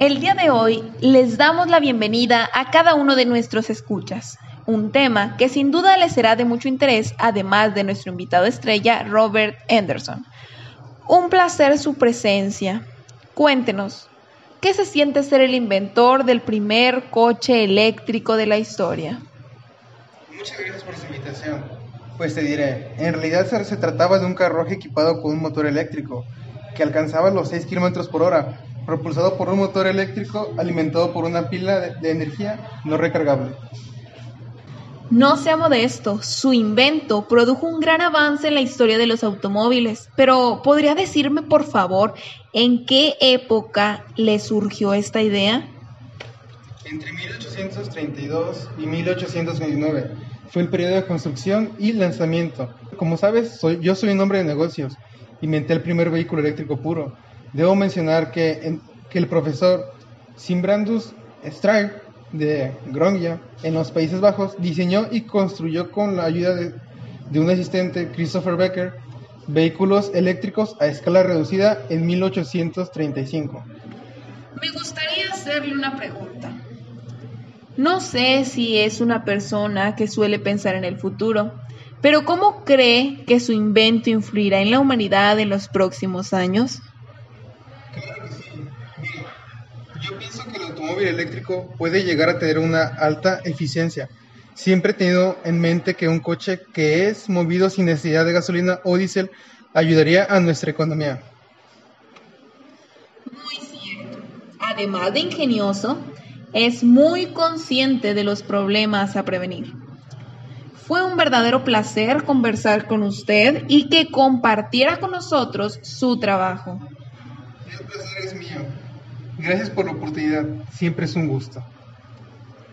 El día de hoy les damos la bienvenida a cada uno de nuestros escuchas, un tema que sin duda les será de mucho interés, además de nuestro invitado estrella, Robert Anderson. Un placer su presencia. Cuéntenos, ¿qué se siente ser el inventor del primer coche eléctrico de la historia? Muchas gracias por su invitación. Pues te diré, en realidad se, trataba de un carruaje equipado con un motor eléctrico, que alcanzaba los 6 km por hora, propulsado por un motor eléctrico alimentado por una pila de, energía no recargable. No sea modesto, su invento produjo un gran avance en la historia de los automóviles, pero ¿podría decirme por favor en qué época le surgió esta idea? Entre 1832 y 1829 fue el periodo de construcción y lanzamiento. Como sabes, soy, yo soy un hombre de negocios. Inventé el primer vehículo eléctrico puro. Debo mencionar que, el profesor Simbrandus Strike de Grongia en los Países Bajos diseñó y construyó con la ayuda de, de un asistente, Christopher Becker, vehículos eléctricos a escala reducida en 1835. Me gustaría hacerle una pregunta. No sé si es una persona que suele pensar en el futuro, pero ¿cómo cree que su invento influirá en la humanidad en los próximos años? Claro que sí. yo pienso que el automóvil eléctrico puede llegar a tener una alta eficiencia. Siempre he tenido en mente que un coche que es movido sin necesidad de gasolina o diésel ayudaría a nuestra economía. Muy cierto. Además de ingenioso, es muy consciente de los problemas a prevenir. Fue un verdadero placer conversar con usted y que compartiera con nosotros su trabajo. El placer es mío. Gracias por la oportunidad. Siempre es un gusto.